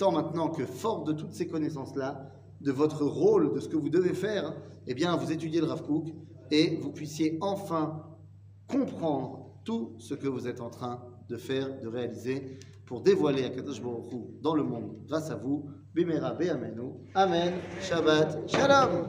temps maintenant que, fort de toutes ces connaissances-là, de votre rôle, de ce que vous devez faire, eh bien, vous étudiez le Ravkook et vous puissiez enfin comprendre tout ce que vous êtes en train de faire, de réaliser, pour dévoiler Akadosh Baruch Hu dans le monde grâce à vous. Bimera Be'amenu. Amen. Shabbat. Shalom.